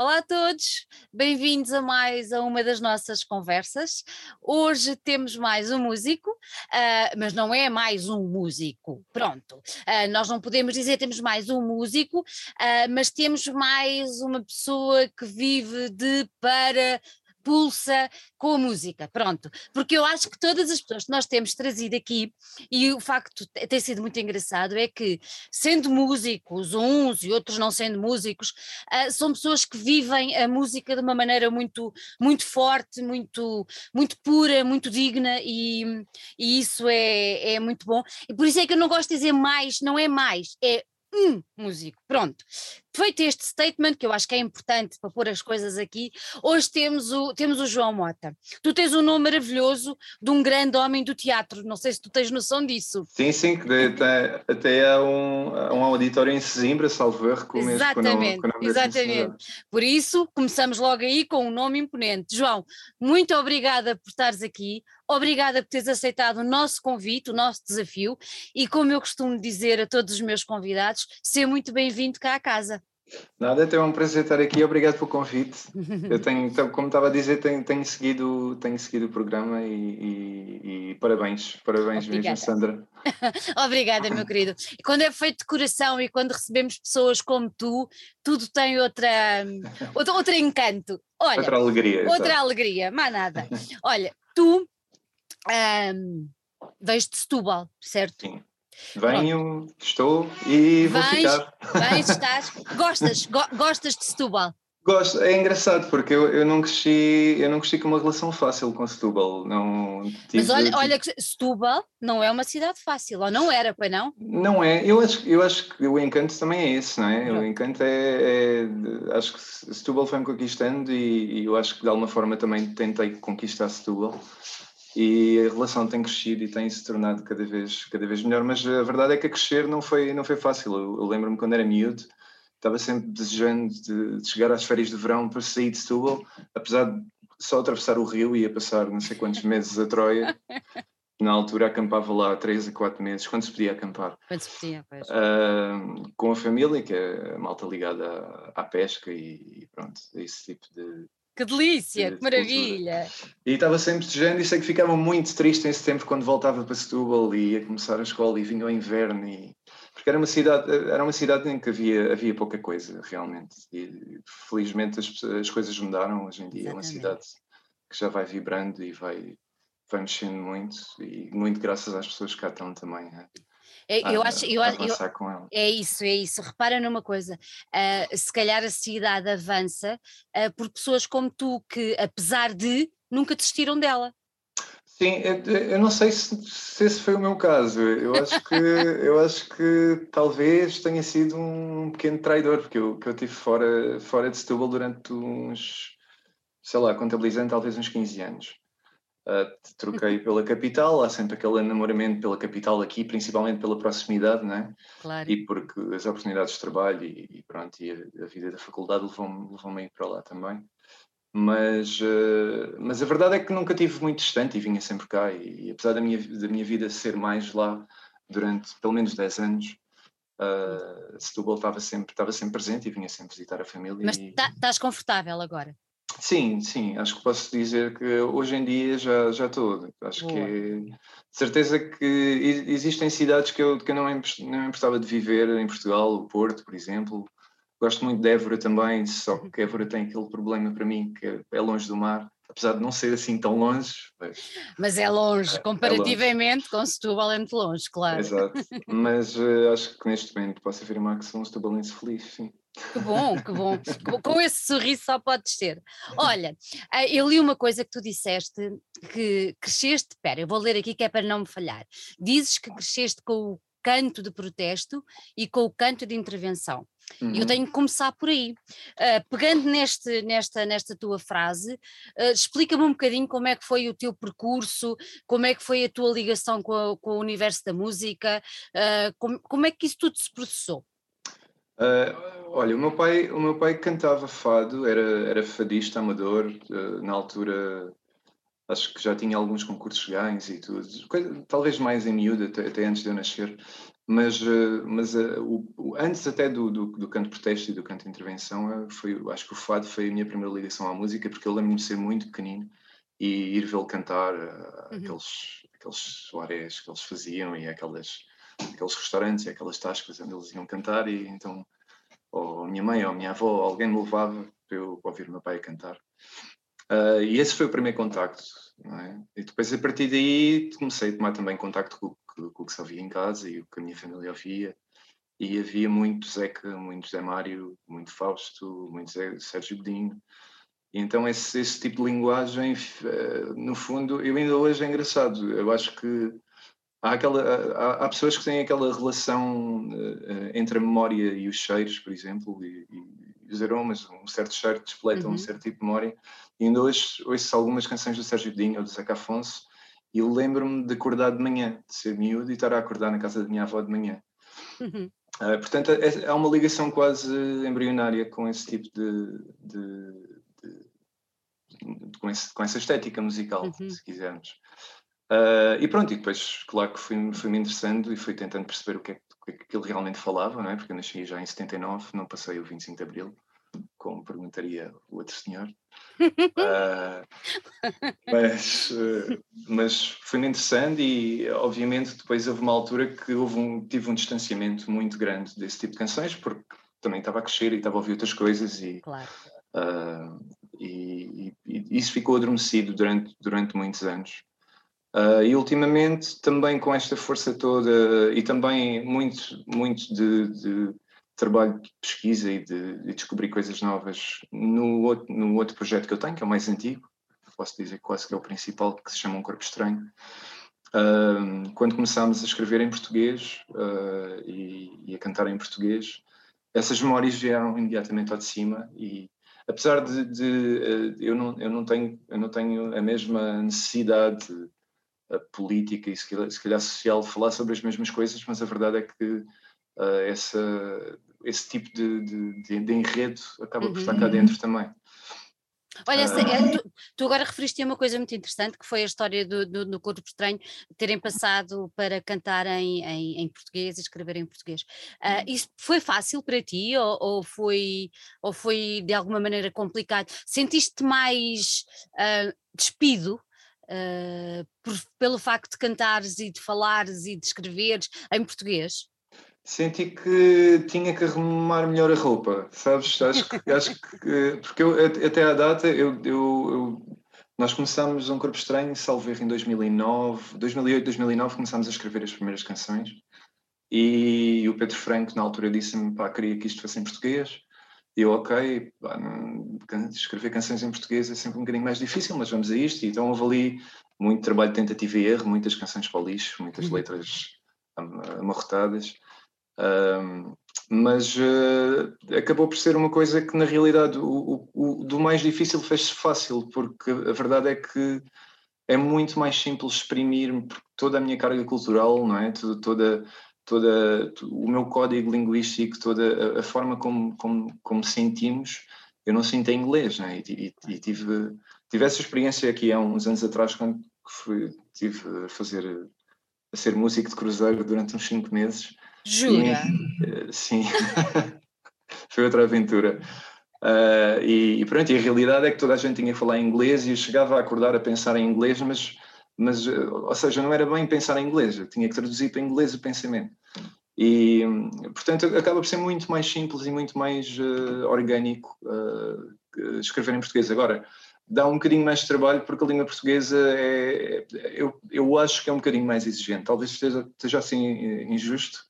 Olá a todos, bem-vindos a mais a uma das nossas conversas. Hoje temos mais um músico, uh, mas não é mais um músico, pronto. Uh, nós não podemos dizer temos mais um músico, uh, mas temos mais uma pessoa que vive de, para, pulsa com a música, pronto. Porque eu acho que todas as pessoas que nós temos trazido aqui, e o facto tem sido muito engraçado, é que sendo músicos, uns e outros não sendo músicos, uh, são pessoas que vivem a música de uma maneira muito, muito forte, muito, muito pura, muito digna, e, e isso é, é muito bom. E por isso é que eu não gosto de dizer mais, não é mais, é um músico. Pronto. Feito este statement, que eu acho que é importante para pôr as coisas aqui, hoje temos o, temos o João Mota. Tu tens um nome maravilhoso de um grande homem do teatro, não sei se tu tens noção disso. Sim, sim, que até, até há um, um auditório em Sesimbra, salvo erro, com Exatamente, com o nome, exatamente. Por isso, começamos logo aí com um nome imponente. João, muito obrigada por estares aqui, obrigada por teres aceitado o nosso convite, o nosso desafio, e como eu costumo dizer a todos os meus convidados, ser muito bem-vindo cá à casa. Nada, é um prazer estar aqui, obrigado pelo convite. Eu tenho, então, como estava a dizer, tenho, tenho, seguido, tenho seguido o programa e, e, e parabéns, parabéns Obrigada. mesmo, Sandra. Obrigada, meu querido. E quando é feito de coração e quando recebemos pessoas como tu, tudo tem outra, outro, outro encanto. Olha, outra alegria. Outra exatamente. alegria, mais nada. Olha, tu um, vens de Setúbal, certo? Sim. Venho, Pronto. estou e vou vens, ficar. Vens, estás, gostas, go, gostas de Setúbal? Gosto, é engraçado porque eu, eu não cresci, eu não cresci com uma relação fácil com Setúbal. Não tive, Mas olha, olha que Setúbal não é uma cidade fácil, ou não era, pois não? Não é, eu acho, eu acho que o encanto também é esse, não é? O encanto é, é acho que Setúbal foi-me conquistando e, e, eu acho que de alguma forma também tentei conquistar Setúbal e a relação tem crescido e tem se tornado cada vez, cada vez melhor, mas a verdade é que a crescer não foi, não foi fácil. Eu, eu lembro-me quando era miúdo, estava sempre desejando de, de, chegar às férias de verão para sair de Setúbal, apesar de só atravessar o rio e ia passar não sei quantos meses a Troia. Na altura acampava lá três a quatro meses, quando se podia acampar. Quando se podia, pois. Uh, com a família, que é a malta ligada à, à pesca e, e pronto, esse tipo de, que delícia, que maravilha! E estava sempre desejando e sei que ficava muito triste em setembro quando voltava para Setúbal e ia começar a escola e vinha o inverno e... porque era uma cidade era uma cidade em que havia havia pouca coisa realmente e felizmente as, as coisas mudaram hoje em dia Exatamente. é uma cidade que já vai vibrando e vai vai mexendo muito e muito graças às pessoas que cá estão também? É, eu acho, eu, eu, é isso, é isso. Repara numa coisa, uh, se calhar a cidade avança uh, por pessoas como tu que, apesar de, nunca desistiram dela. Sim, eu não sei se, se, esse foi o meu caso. Eu acho que eu acho que talvez tenha sido um pequeno traidor, porque eu, que eu tive fora, fora de Setúbal durante uns, sei lá, contabilizando talvez uns 15 anos. Uh, troquei pela capital, há sempre aquele enamoramento pela capital aqui, principalmente pela proximidade, né? Claro. E porque as oportunidades de trabalho e, e pronto, e a, a, vida da faculdade levou-me levou para lá também. Mas, uh, mas a verdade é que nunca tive muito distante e vinha sempre cá. E, e, apesar da minha, da minha vida ser mais lá durante pelo menos 10 anos, uh, Setúbal estava sempre, estava sempre presente e vinha sempre visitar a família. Mas estás e... confortável agora? Sim, sim, acho que posso dizer que hoje em dia já, já estou. Acho Boa. que de certeza que existem cidades que eu, que eu não, não importava de viver em Portugal, o Porto, por exemplo. Gosto muito de Évora também, só que Évora tem aquele problema para mim que é longe do mar, apesar de não ser assim tão longe. Mas, mas é longe, é, comparativamente é longe. com Setúbal é muito longe, claro. Exato, mas uh, acho que neste momento posso afirmar que sou um setubalense feliz, sim. Que bom, que bom. Com esse sorriso só pode ser. Olha, eh, eu li uma coisa que tu disseste, que cresceste, espera, eu vou ler aqui que é para não me falhar. Dizes que cresceste com o canto de protesto e com o canto de intervenção. Uhum. Eu tenho que começar por aí. Uh, pegando neste, nesta, nesta tua frase, uh, explica-me um bocadinho como é que foi o teu percurso, como é que foi a tua ligação com, a, com o universo da música, uh, como, como é que isso tudo se processou? Uh, olha, o meu pai, o meu pai cantava fado, era, era fadista amador, uh, na altura acho que já tinha alguns concursos ganhos e tudo, coisa, talvez mais em miúdo, até, até, antes de eu nascer. mas, uh, mas o, o, antes até do, do, do canto protesto e do canto de intervenção, foi, acho que o fado foi a minha primeira ligação à música, porque eu lembro-me de ser muito pequenino e ir vê-lo cantar uhum. aqueles, aqueles soares que eles faziam e aquelas, aqueles restaurantes e aquelas tascas onde eles iam cantar e então ou a minha mãe ou a minha avó, alguém me levava para eu ouvir o meu pai cantar. Uh, e esse foi o primeiro contacto. É? E depois, a partir daí, comecei a tomar também contacto com, com, com o que se ouvia em casa e o que a minha família ouvia. E havia muito Zeca, muito Zé Mário, muito Fausto, muito Zé, Sérgio Godinho. E então esse, esse tipo de linguagem, uh, no fundo, eu ainda hoje é engraçado. Eu acho que há, aquela, há, há pessoas que têm aquela relação uh, entre a memória e os cheiros, por exemplo, e, e os aromas, um certo cheiro despleta uhum. um certo tipo de memória. E ainda hoje ouço algumas canções do Sérgio Godinho ou do Zeca Afonso e lembro-me de acordar de manhã, de ser miúdo e estar a acordar na casa da minha avó de manhã. Uhum. Uh, portanto, é, há uma ligação quase embrionária com esse tipo de, de, de, de com, esse, com, essa estética musical, uhum. se quisermos. Uh, e pronto, e depois, claro que fui-me fui interessando e fui tentando perceber o que é, que, é que ele realmente falava, não é? porque eu nasci já em 79, não passei o 25 de Abril como perguntaria o outro senhor. uh, mas, uh, mas foi-me interessante e, obviamente, depois houve uma altura que houve um, tive um distanciamento muito grande desse tipo de canções, porque também estava a crescer e estava a ouvir outras coisas e, claro. e, e, e, isso ficou adormecido durante, durante muitos anos. E ultimamente também com esta força toda e também muito, muito de, de trabalho de pesquisa e de, de, descobrir coisas novas no outro, no outro projeto que eu tenho, que é o mais antigo, posso dizer quase que é o principal, que se chama Um Corpo Estranho. Uh, quando começámos a escrever em português uh, e, e, a cantar em português, essas memórias vieram imediatamente ao de cima e apesar de, de uh, eu, não, eu, não tenho, eu não tenho a mesma necessidade política e se calhar, se calhar social falar sobre as mesmas coisas, mas a verdade é que essa, esse tipo de, de, de, enredo acaba por estar cá uhum. dentro também. Olha, uh... tu, tu, agora referiste a uma coisa muito interessante que foi a história do, do, do Corpo Estranho terem passado para cantar em, em, em português e escrever em português. Uh, isso foi fácil para ti ou, ou, foi, ou foi de alguma maneira complicado? Sentiste mais uh, despido por, pelo facto de cantares e de falares e de escreveres em português? Senti que tinha que arrumar melhor a roupa, sabes? Acho que, acho que porque eu, até à data, eu, eu, eu, nós começámos um Corpo Estranho, salvo em 2009, 2008, 2009, começámos a escrever as primeiras canções e o Pedro Franco, na altura, disse-me, pá, queria que isto fosse em português. Eu, ok, escrever canções em português é sempre um bocadinho mais difícil, mas vamos a isto. Então houve ali muito trabalho de tentativa e erro, muitas canções para o lixo, muitas uhum. letras amarrotadas. Um, mas uh, acabou por ser uma coisa que, na realidade, o, o, o do mais difícil fez-se fácil, porque a verdade é que é muito mais simples exprimir toda a minha carga cultural, não é? Toda, toda, toda o meu código linguístico, toda a, forma como, como, como, sentimos, eu não sinto em inglês, não é? E, e, e, tive, tive essa experiência aqui há uns anos atrás, quando fui, tive a fazer, a ser músico de cruzeiro durante uns cinco meses, Jura? E, sim, foi outra aventura. Uh, e, e, pronto, e a realidade é que toda a gente tinha que falar inglês e eu chegava a acordar a pensar em inglês, mas, mas ou seja, não era bem pensar em inglês, eu tinha que traduzir para inglês o pensamento. E, portanto, acaba por ser muito mais simples e muito mais uh, orgânico uh, escrever em português. Agora, dá um bocadinho mais de trabalho porque a língua portuguesa é, eu, eu acho que é um bocadinho mais exigente. Talvez esteja, esteja assim injusto,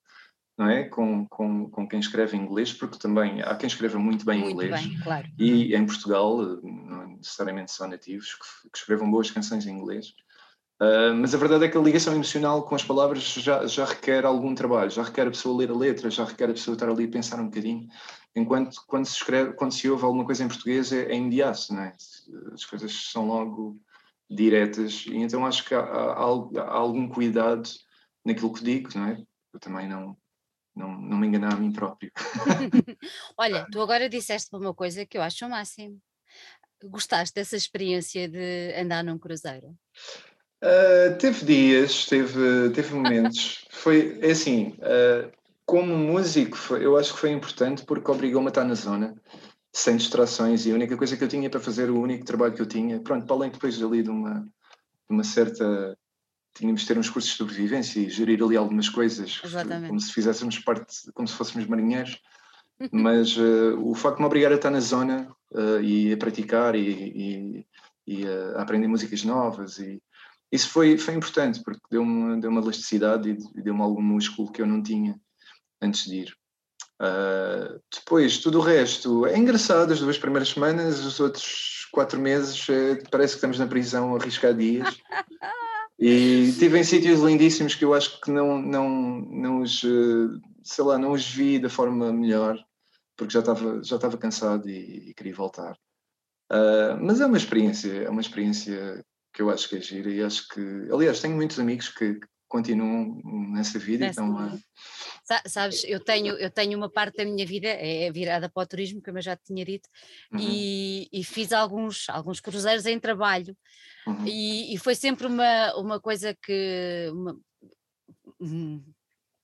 não é? Com, com, com quem escreve em inglês, porque também há quem escreva muito bem muito inglês. Bem, claro. E em Portugal, não necessariamente são nativos, que, que escrevam boas canções em inglês. Uh, mas a verdade é que a ligação emocional com as palavras já, já requer algum trabalho, já requer a pessoa ler a letra, já requer a pessoa estar ali a pensar um bocadinho, enquanto quando se escreve, quando se ouve alguma coisa em português é, é imediato, não é? As coisas são logo diretas, e então acho que há, há, há algum cuidado naquilo que digo, não é? Eu também não, não, não me enganar a mim próprio. Olha, tu agora disseste uma coisa que eu acho o máximo. Gostaste dessa experiência de andar num cruzeiro? Uh, teve dias, teve, teve momentos. foi é assim, uh, como músico, foi, eu acho que foi importante porque obrigou-me a estar na zona, sem distrações, e a única coisa que eu tinha para fazer, o único trabalho que eu tinha, pronto, para além depois ali de uma, de uma certa. Tínhamos de ter uns cursos de sobrevivência e gerir ali algumas coisas, Exatamente. como se fizéssemos parte, como se fôssemos marinheiros. Mas uh, o facto de me obrigar a estar na zona e a praticar e, e, e a aprender músicas novas e isso foi, foi importante porque deu-me deu uma elasticidade e deu-me algum músculo que eu não tinha antes de ir. Uh, depois, tudo o resto é engraçado. As duas primeiras semanas, os outros quatro meses, é, parece que estamos na prisão a arriscar dias. E tive em sítios lindíssimos que eu acho que não, não, não os, eh, sei lá, não os vi da forma melhor, porque já estava, já estava cansado e, e queria voltar. Uh, mas é uma experiência, é uma experiência que eu acho que é gira e acho que, aliás, tenho muitos amigos que continuam nessa vida nessa então vida. Sabes, eu tenho, eu tenho uma parte da minha vida é virada para o turismo, como eu já tinha dito, uhum. e, e, fiz alguns, alguns cruzeiros em trabalho uhum. e, e, foi sempre uma, uma coisa que uma,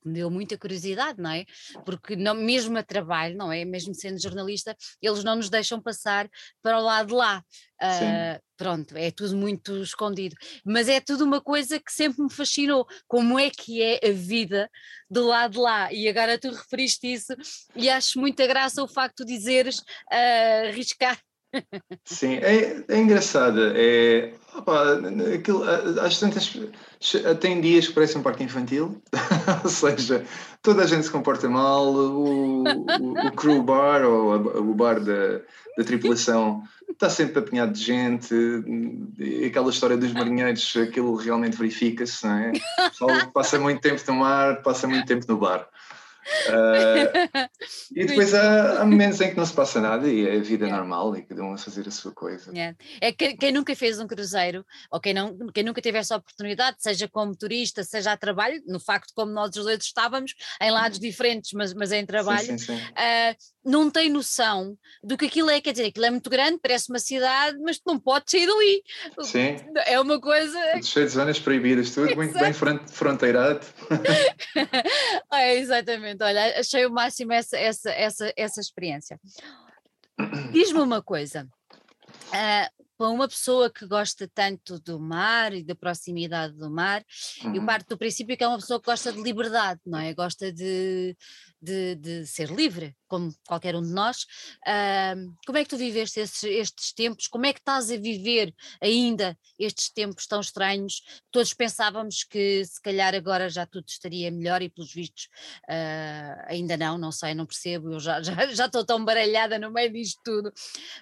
me deu muita curiosidade, não é? Porque não, mesmo a trabalho, não é? Mesmo sendo jornalista, eles não nos deixam passar para o lado de lá. Uh, pronto, é tudo muito escondido. Mas é tudo uma coisa que sempre me fascinou. Como é que é a vida do lado de lá? E agora tu referiste isso e acho muita graça o facto de dizeres uh, arriscar Sim, é, é engraçada. É, opa, aquilo, às tantas. Tem dias que parece um parque infantil, ou seja, toda a gente se comporta mal, o, o, o crew bar ou o bar da, da tripulação está sempre apinhado de gente, aquela história dos marinheiros, aquilo realmente verifica-se, não é? passa muito tempo no mar, passa muito tempo no bar. Uh, e depois há, há, momentos em que não se passa nada e é a vida yeah. normal e cada um a fazer a sua coisa. Yeah. É que, quem nunca fez um cruzeiro, ou quem, não, quem nunca teve essa oportunidade, seja como turista, seja a trabalho, no facto como nós os dois estávamos em lados uhum. diferentes, mas, mas em trabalho, sim, sim, sim. Uh, não tem noção do que aquilo é, quer dizer, aquilo é muito grande, parece uma cidade, mas tu não podes sair dali. Sim. É uma coisa. Tudo cheio de zonas proibidas, tudo Exato. muito bem fronteirado. é, exatamente, olha, achei o máximo essa, essa, essa, essa experiência. Diz-me uma coisa. Uh, para uma pessoa que gosta tanto do mar e da proximidade do mar, uhum. eu parto do princípio que é uma pessoa que gosta de liberdade, não é? Gosta de, de, de ser livre, como qualquer um de nós. Uh, como é que tu viveste esses, estes tempos? Como é que estás a viver ainda estes tempos tão estranhos? Todos pensávamos que se calhar agora já tudo estaria melhor e pelos vistos uh, ainda não, não sei, não percebo, eu já, já, já estou tão baralhada no meio disto tudo.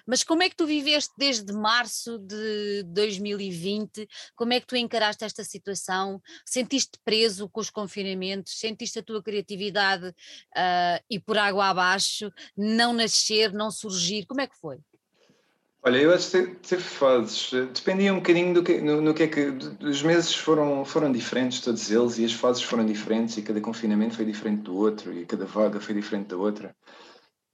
Mas como é que tu viveste desde março de 2020? Como é que tu encaraste esta situação? Sentiste preso com os confinamentos? Sentiste a tua criatividade uh, e por água abaixo, não nascer, não surgir? Como é que foi? Olha, eu acho que teve fases, dependia um bocadinho do que, no, no que é que. Os meses foram, foram diferentes, todos eles, e as fases foram diferentes, e cada confinamento foi diferente do outro, e cada vaga foi diferente da outra.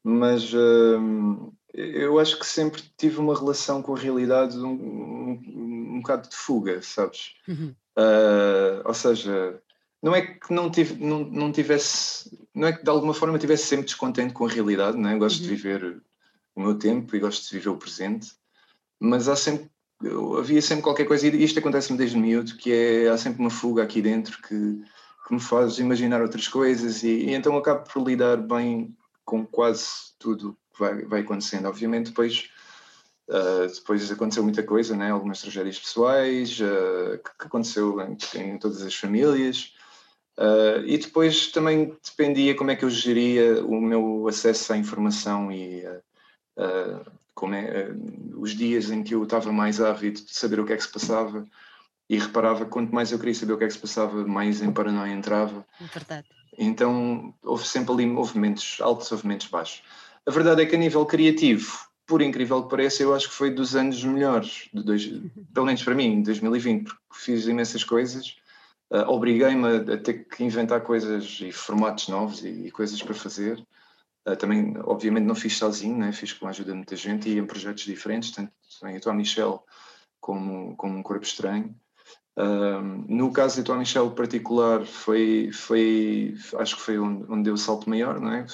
Mas uh, eu acho que sempre tive uma relação com a realidade um, um, um bocado de fuga, sabes? Uhum. Uh, ou seja, não é que não, tive, não, não tivesse, não é que de alguma forma tivesse sempre descontente com a realidade, não é? gosto uhum. de viver o meu tempo e gosto de viver o presente, mas há sempre, havia sempre qualquer coisa, e isto acontece-me desde miúdo, que é, há sempre uma fuga aqui dentro que, que me faz imaginar outras coisas e, e então acabo por lidar bem com quase tudo que vai, vai acontecendo. Obviamente depois Uh, depois aconteceu muita coisa, né? algumas tragédias pessoais, uh, que, que, aconteceu em, em, todas as famílias, Uh, e depois também dependia como é que eu geria o meu acesso à informação e uh, como é, uh, os dias em que eu estava mais ávido de saber o que é que se passava e reparava que quanto mais eu queria saber o que é que se passava, mais em paranoia entrava. Verdade. Então houve sempre ali movimentos altos, movimentos baixos. A verdade é que a nível criativo, por incrível que pareça, eu acho que foi dos anos melhores, de dois, pelo menos para mim, 2020, porque fiz imensas coisas uh, obriguei-me a, ter que inventar coisas e formatos novos e, e coisas para fazer. Uh, também, obviamente, não fiz sozinho, né? fiz com a ajuda de muita gente e em projetos diferentes, tanto em Atual Michel como, como um Corpo Estranho. no caso de Tom Michel particular, foi, foi, acho que foi onde, onde deu o salto maior, não é?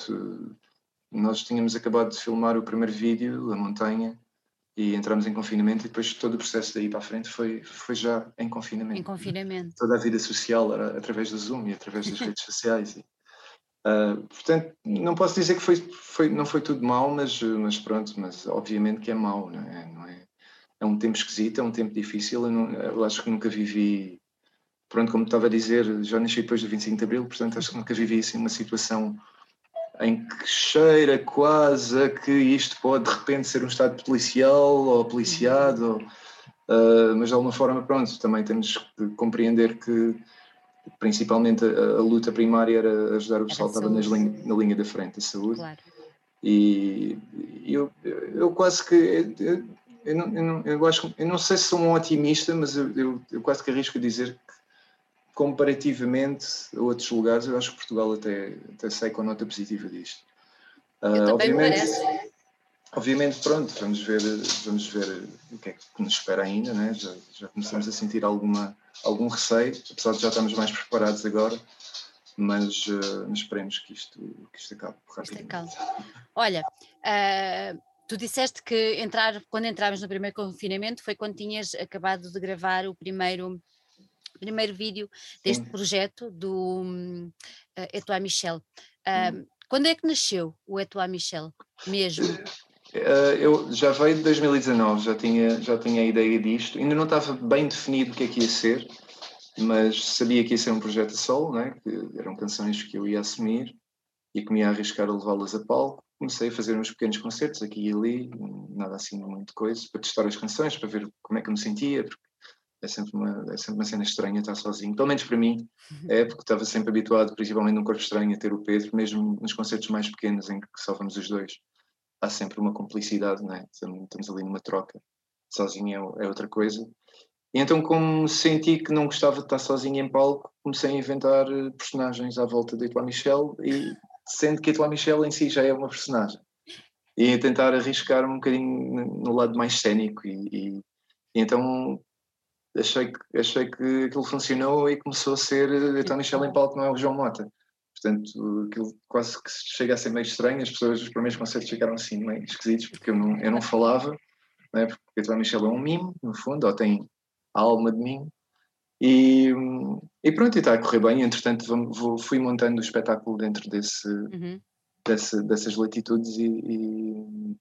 Nós tínhamos acabado de filmar o primeiro vídeo, A Montanha, e entramos em confinamento e depois todo o processo daí para a frente foi, foi já em confinamento. Em confinamento. Toda a vida social era através do Zoom e através das redes sociais. E, uh, portanto, não posso dizer que foi, foi, não foi tudo mau, mas, mas pronto, mas obviamente que é mau, não é? Não é? é um tempo esquisito, é um tempo difícil, eu, não, eu acho que nunca vivi, pronto, como estava a dizer, já nasci depois do 25 de Abril, portanto acho que nunca vivi assim uma situação em que cheira quase a que isto pode de repente ser um Estado policial ou policiado, uh, mas de alguma forma, pronto, também temos que compreender que principalmente a, a luta primária era ajudar o pessoal que estava linha, na linha da frente, a saúde. Claro. E eu, eu quase que. Eu, eu, não, eu, não, eu, acho, eu não sei se sou um otimista, mas eu, eu, eu quase que arrisco a dizer comparativamente a outros lugares, eu acho que Portugal até, até sai com nota positiva disto. Uh, obviamente, parece. obviamente, pronto, vamos ver, vamos ver o que é que nos espera ainda, né? já, já começamos a sentir alguma, algum receio, apesar de já estarmos mais preparados agora, mas, uh, mas esperemos que isto, que isto acabe rapidamente. Olha, uh, tu disseste que entrar, quando entrávamos no primeiro confinamento foi quando tinhas acabado de gravar o primeiro primeiro vídeo deste Sim. projeto do uh, Etoile Michel. Uh, quando é que nasceu o Etoile Michel, mesmo? Uh, eu já veio de 2019, já tinha, já tinha a ideia disto, ainda não estava bem definido o que é que ia ser, mas sabia que ia ser um projeto a solo, né? que eram canções que eu ia assumir e que me ia arriscar a levá-las a palco. Comecei a fazer uns pequenos concertos aqui e ali, nada assim muito coisa, para testar as canções, para ver como é que eu me sentia, porque é sempre uma, é sempre uma cena estranha estar sozinho, pelo menos para mim, uhum. é porque estava sempre habituado, principalmente num corpo estranho, a ter o Pedro, mesmo nos concertos mais pequenos em que só vamos os dois, há sempre uma cumplicidade, não é? estamos ali numa troca, sozinho é, é outra coisa. E então, como senti que não gostava de estar sozinho em palco, comecei a inventar eh, personagens à volta de Etoile Michel, e sendo que Etoile Michel em si já é uma personagem. E a tentar arriscar um bocadinho no lado mais cénico, e, e, e então achei que, achei que aquilo funcionou e começou a ser então Michel em palco, não é o João Mota. Portanto, aquilo quase que chega a ser meio estranho, as pessoas, os primeiros concertos ficaram assim meio esquisitos, porque eu não, eu não falava, né? porque então Michel é um mimo, no fundo, ou tem a alma de mim. E, e pronto, e está a correr bem. Entretanto, vou, fui montando o espetáculo dentro desse, uhum. desse dessas latitudes e, e,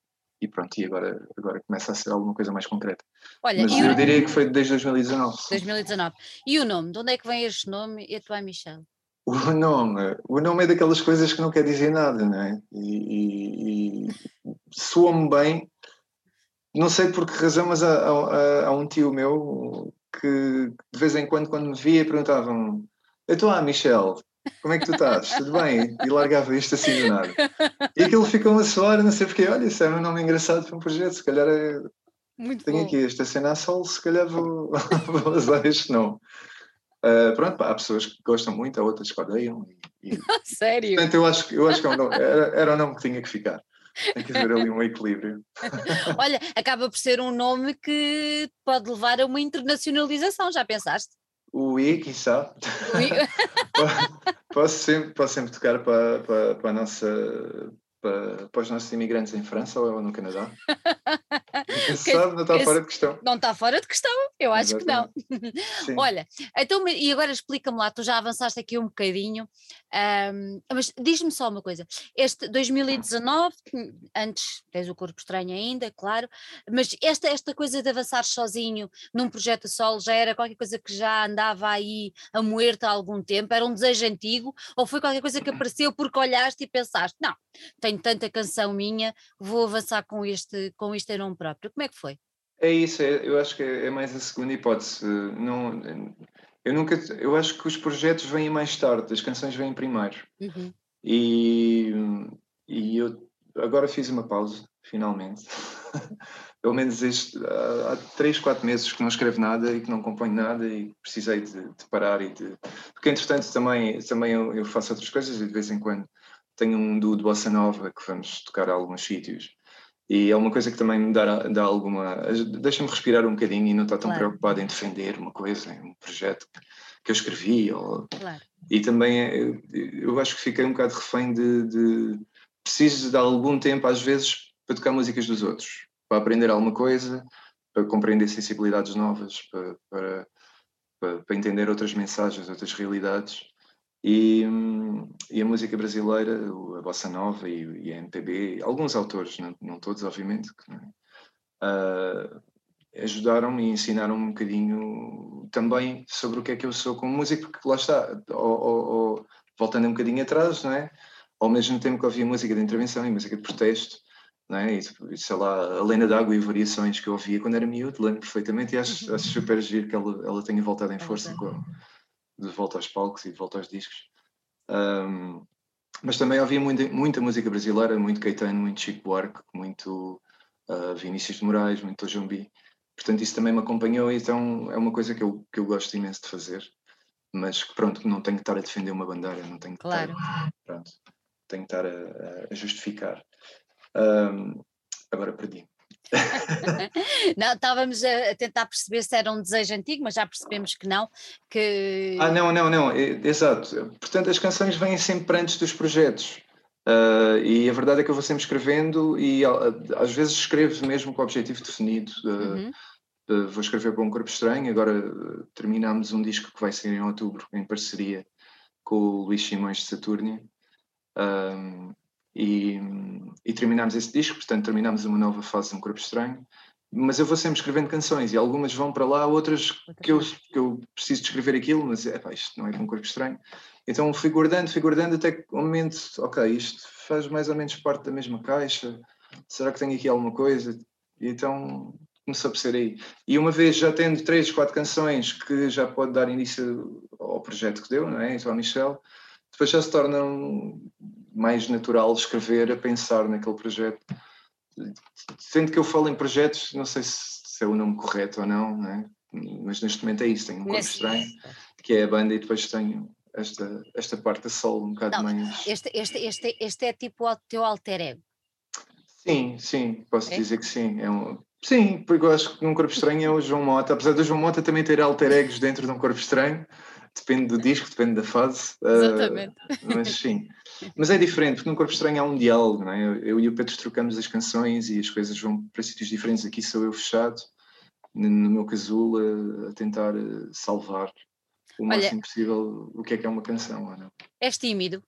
e pronto, e agora, agora começa a ser alguma coisa mais concreta. Olha, Mas eu o... diria que foi desde 2019. 2019. E o nome? De onde é que vem este nome, Etoile Michel? O nome, o nome é daquelas coisas que não quer dizer nada, não é? E, e, e soa-me bem, não sei por que razão, mas há, há, há, um tio meu que de vez em quando, quando me via, perguntavam: estou a Michel, como é que tu estás? Tudo bem? E largava isto assim do nada. E aquilo ficou uma soar, não sei porque, olha, isso é um nome engraçado para um projeto, se calhar é... Muito Tenho bom. aqui esta cena a sol, se calhar vou, vou usar este nome. Uh, pronto, pá, há pessoas que gostam muito, há outras que odeiam. E, e... Sério? Portanto, eu acho, eu acho que é um nome, era, era o nome que tinha que ficar. Tem que haver ali um equilíbrio. Olha, acaba por ser um nome que pode levar a uma internacionalização, já pensaste? O I, quiçá. posso, sempre, posso sempre tocar para, para, para a nossa para, para os nossos imigrantes em França ou no Canadá? Quem sabe, não está fora de questão. Não está fora de questão, eu acho Exatamente. que não. Olha, então, e agora explica-me lá, tu já avançaste aqui um bocadinho, um, mas diz-me só uma coisa, este 2019, antes tens o Corpo Estranho ainda, claro, mas esta, esta coisa de avançar sozinho num projeto solo já era qualquer coisa que já andava aí a moer-te há algum tempo, era um desejo antigo, ou foi qualquer coisa que apareceu porque olhaste e pensaste, não, tenho tenho tanta canção minha, vou avançar com este, com este em nome próprio. Como é que foi? É isso, é, eu acho que é, é, mais a segunda hipótese. Não, eu nunca, eu acho que os projetos vêm mais tarde, as canções vêm primeiro. Uhum. E, e eu agora fiz uma pausa, finalmente. Pelo menos este, há, há três, quatro meses que não escrevo nada e que não componho nada e precisei de, de parar e de. Porque entretanto também, também eu, eu faço outras coisas e de vez em quando tenho um duo de bossa nova que vamos tocar a alguns sítios E é uma coisa que também me dá, dá alguma. deixa-me respirar um bocadinho e não estar tão claro. preocupado em defender uma coisa, um projeto que eu escrevi. Ou... Claro. E também eu, eu, acho que fiquei um bocado refém de, de. Preciso de algum tempo, às vezes, para tocar músicas dos outros, para aprender alguma coisa, para compreender sensibilidades novas, para, para, para, para entender outras mensagens, outras realidades. E, e, a música brasileira, a bossa nova e, e a MPB, alguns autores, não, não todos, obviamente, uh, ajudaram-me e ensinaram um bocadinho também sobre o que é que eu sou como músico, porque lá está, ou, ou, ou, voltando um bocadinho atrás, não é? Ao mesmo tempo que ouvia música de intervenção e música de protesto, não é? E, sei lá, a Lena d'Água e variações que eu ouvia quando era miúdo, lembro perfeitamente e acho, acho super giro que ela, ela tenha voltado em força com, de volta aos palcos e de volta aos discos. Um, mas também havia muita, muita, música brasileira, muito Caetano, muito Chico Buarque, muito uh, Vinícius de Moraes, muito Jumbi. Portanto, isso também me acompanhou e então é uma coisa que eu, que eu gosto imenso de fazer. Mas que pronto, não tenho que estar a defender uma bandeira, não tenho que claro. estar, pronto, tenho que estar a, a justificar. Um, agora perdi. não, estávamos a tentar perceber se era um desejo antigo, mas já percebemos que não. Que... Ah, não, não, não, exato. Portanto, as canções vêm sempre antes dos projetos. Uh, e a verdade é que eu vou sempre escrevendo e às vezes escrevo mesmo com o objetivo definido. Uh, uhum. uh, vou escrever para um corpo estranho. Agora terminamos um disco que vai sair em outubro, em parceria com o Luís Simões de Saturnia e, e terminámos esse disco, portanto terminámos uma nova fase de Um Corpo Estranho, mas eu vou sempre escrevendo canções e algumas vão para lá, outras que eu, que eu preciso de escrever aquilo, mas é, pá, isto não é Um Corpo Estranho. Então fui guardando, fui guardando até que um momento, ok, isto faz mais ou menos parte da mesma caixa, será que tenho aqui alguma coisa? E então começou por ser aí. E uma vez já tendo três, quatro canções que já pode dar início ao projeto que deu, não é? Então a Michel, depois já se torna mais natural escrever a pensar naquele projeto. Sendo que eu falo em projetos, não sei se, se é o nome correto ou não, né? mas neste momento é isso, tenho um corpo estranho, que é a banda, e depois tenho esta, esta parte da solo um bocado não, mais. Este, este, este, este é tipo o teu alter ego. Sim, sim, posso é? dizer que sim. É um, sim, porque eu acho que num corpo estranho é o João Mota, apesar do João Mota também ter alter egos dentro de um corpo estranho, depende do disco, depende da fase. Exatamente. Uh, mas sim. Mas é diferente, porque no Corpo Estranho há um diálogo, não é? Eu e o Pedro trocamos as canções e as coisas vão para sítios diferentes. Aqui sou eu fechado, no meu casulo, a, a tentar eh, salvar o Olha, máximo possível o que é que é uma canção. Não? És tímido?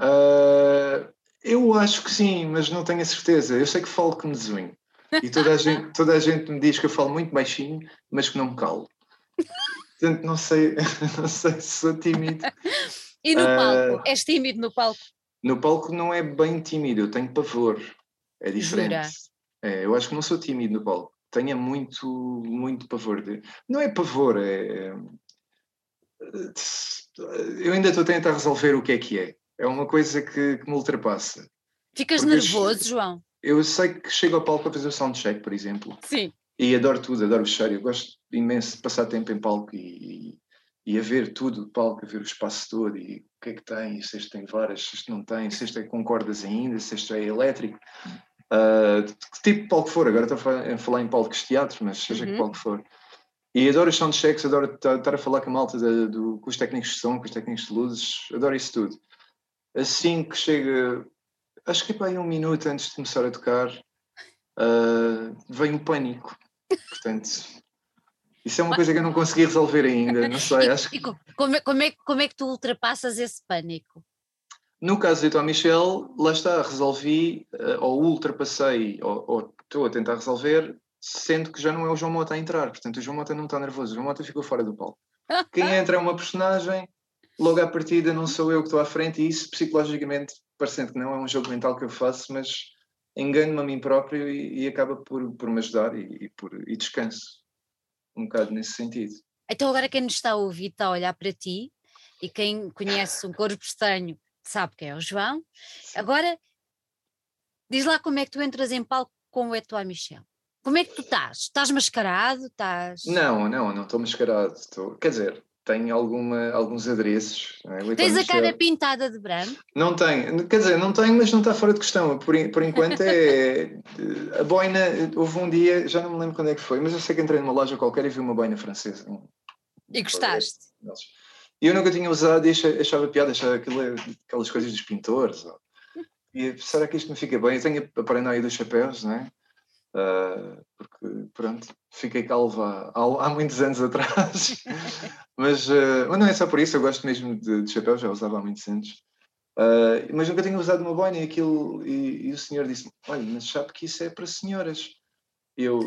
Uh, eu acho que sim, mas não tenho a certeza. Eu sei que falo que me desunho. E toda a, gente, toda a gente me diz que eu falo muito baixinho, mas que não me calo. Portanto, não sei, não sei se sou tímido. E no uh, palco? És tímido no palco? No palco não é bem tímido, eu tenho pavor. É diferente. É, eu acho que não sou tímido no palco. Tenho muito, muito pavor. De... Não é pavor, é, é. Eu ainda estou a tentar resolver o que é que é. É uma coisa que, que me ultrapassa. Ficas Porque nervoso, eu, João? Eu sei que chego ao palco para fazer o soundcheck, por exemplo. Sim. E adoro tudo, adoro o. Eu gosto imenso de passar tempo em palco e, e a ver tudo de palco, a ver o espaço todo e o que é que tem, se este tem varas, se este não tem, se este é com cordas ainda, se este é elétrico. Uh, que tipo de palco for, agora estou a falar em palcos de teatro, mas seja uhum. que palco for. E adoro os soundchecks, adoro estar a falar com a malta de, do, com os técnicos de som, com os técnicos de luzes, adoro isso tudo. Assim que chega, acho que é para aí um minuto antes de começar a tocar, uh, vem o pânico. Portanto, isso é uma coisa que eu não consegui resolver ainda, não sei. acho que... como, é, como, é, como é que tu ultrapassas esse pânico? No caso de Tom Michel, lá está, resolvi, uh, ou ultrapassei, ou, ou, estou a tentar resolver, sendo que já não é o João Mota a entrar. Portanto, o João Mota não está nervoso, o João Mota ficou fora do palco. Quem entra é uma personagem, logo à partida não sou eu que estou à frente, e isso psicologicamente, parecendo que não é um jogo mental que eu faço, mas engano-me a mim próprio e, e acaba por, por me ajudar e, e, por, e descanso um bocado nesse sentido. Então agora quem nos está a ouvir está a olhar para ti e quem conhece um corpo estranho sabe que é o João. Agora diz lá como é que tu entras em palco com o Etoile Michel. Como é que tu estás? Estás mascarado? Estás... Não, não, não estou mascarado. Estou... Quer dizer, tenho alguma, alguns adereços. É? Tens a cara pintada de branco? Não tenho, quer dizer, não tenho, mas não está fora de questão. Por, por enquanto é. a boina, houve um dia, já não me lembro quando é que foi, mas eu sei que entrei numa loja qualquer e vi uma boina francesa. E gostaste? E eu nunca tinha usado e achava piada, achava aquilo, aquelas coisas dos pintores. E será que isto me fica bem? Eu tenho a paranoia dos chapéus, não é? Uh, porque, pronto, fiquei calva há, há, muitos anos atrás. mas, uh, mas não é só por isso, eu gosto mesmo de, de chapéu, já usava há muitos anos. Uh, mas nunca tinha usado uma boina e, aquilo, e, e o senhor disse olha, mas sabe que isso é para senhoras. Eu,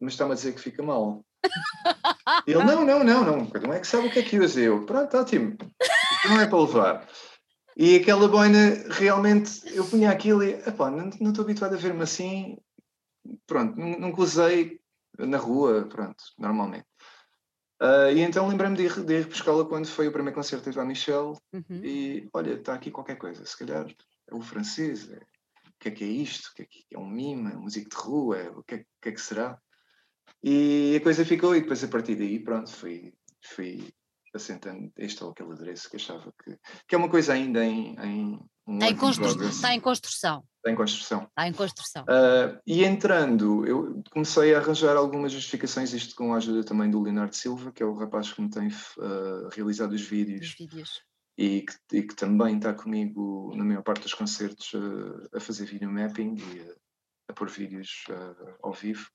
mas está-me a dizer que fica mal. Ele, não, não, não, não, não é que sabe o que é que usa. Eu, pronto, ótimo, não é para levar. E aquela boina, realmente, eu punha aquilo e, não, não estou habituado a ver-me assim, pronto, nunca usei na rua, pronto, normalmente. Uh, e então lembrei-me de ir, de ir buscá-la quando foi o primeiro concerto de Michel uhum. e olha, está aqui qualquer coisa, se calhar é o francês, é, o que é que é isto? O que é, que é um mime, é música de rua, é, o que é, que é, que será? E a coisa ficou e depois a partir daí, pronto, fui, fui assentando este ou aquele adereço que achava que, que é uma coisa ainda em, em está, em constru está em construção. Está em construção. Está em construção. Uh, e entrando, eu comecei a arranjar algumas justificações, isto com a ajuda também do Leonardo Silva, que é o rapaz que me tem uh, realizado os vídeos. Os vídeos. E que, e que, também está comigo na maior parte dos concertos uh, a fazer video mapping e a, a pôr vídeos ao vivo.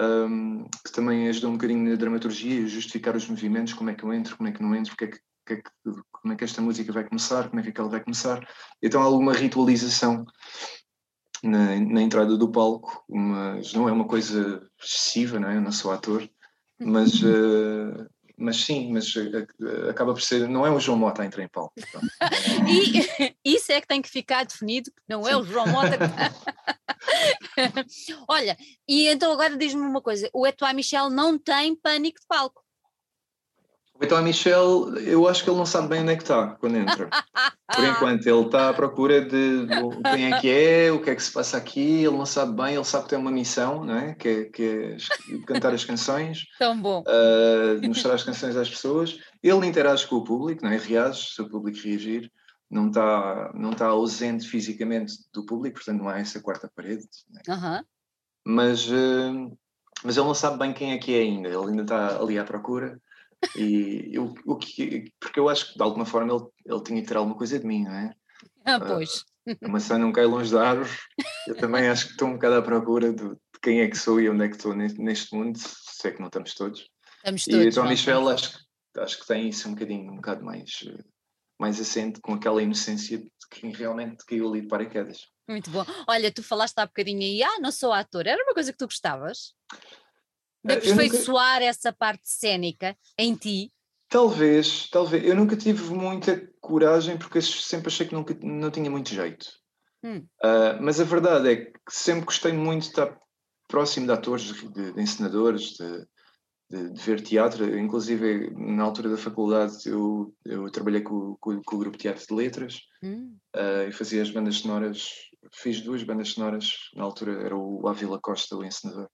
Um, que também ajudou um bocadinho na dramaturgia e justificar os movimentos, como é que eu entro, como é que não entro, porque é que que é que, como é que esta música vai começar, como é que ela vai começar. Então há alguma ritualização na, na, entrada do palco, mas não é uma coisa excessiva, não é? Eu não sou ator, mas, uh, mas sim, mas uh, acaba por ser, não é o João Mota a entrar em palco. Então. e isso é que tem que ficar definido, não sim. é o João Mota que Olha, e então agora diz-me uma coisa, o Etoile Michel não tem pânico de palco. Então a Michelle, eu acho que ele não sabe bem onde é que está quando entra. Por enquanto, ele está à procura de, quem é que é, o que é que se passa aqui, ele não sabe bem, ele sabe que tem uma missão, não é? Que, é, que é cantar as canções. Tão bom. Uh, mostrar as canções às pessoas. Ele interage com o público, não é? Reage, se o público reagir. Não está, não está ausente fisicamente do público, portanto não há essa quarta parede. É? Uhum. Mas, uh, mas ele não sabe bem quem é que é ainda, ele ainda está ali à procura. E eu, o que, porque eu acho que de alguma forma ele, ele tinha que ter alguma coisa de mim, não é? Ah, pois. Uh, a maçã não cai longe da árvore. Eu também acho que estou um bocado à procura de, de, quem é que sou e onde é que estou neste, neste mundo, se é que não estamos todos. Estamos todos. E então Michel acho, acho que tem isso um bocadinho, um bocado mais, mais assente com aquela inocência de quem realmente caiu ali de paraquedas. Muito bom. Olha, tu falaste há bocadinho aí, ah, não sou ator. Era uma coisa que tu gostavas? De aperfeiçoar nunca... essa parte cênica em ti? Talvez, talvez. Eu nunca tive muita coragem porque sempre achei que nunca, não tinha muito jeito. Hum. Uh, mas a verdade é que sempre gostei muito de estar próximo de atores, de, de encenadores, de, de, de, ver teatro. Inclusive, na altura da faculdade, eu, eu trabalhei com, com, com o grupo Teatro de Letras hum. uh, e fazia as bandas sonoras. Fiz duas bandas sonoras. Na altura era o Ávila Costa, o encenador.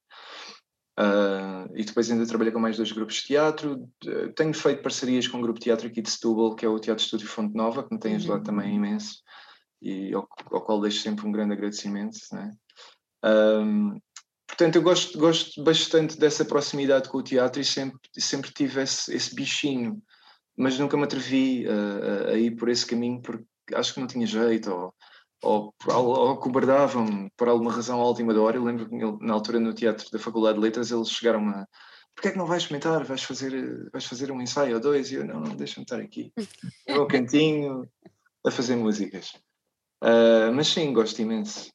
Uh, e depois ainda trabalhei com mais dois grupos de teatro. Tenho feito parcerias com um grupo de teatro aqui de Setúbal, que é o Teatro Estúdio Fonte Nova, que me tem ajudado uhum. também imenso e ao, ao, qual deixo sempre um grande agradecimento. Né? Um, portanto, eu gosto, gosto bastante dessa proximidade com o teatro e sempre, sempre tive esse, esse bichinho, mas nunca me atrevi a, a, ir por esse caminho porque acho que não tinha jeito. Ou, ou, ou cobardavam por alguma razão à última hora. Eu lembro que na altura no teatro da Faculdade de Letras eles chegaram a porquê é que não vais experimentar? Vais fazer, vais fazer um ensaio ou dois? E eu, não, não deixa-me estar aqui, no meu cantinho, a fazer músicas. Uh, mas sim, gosto imenso.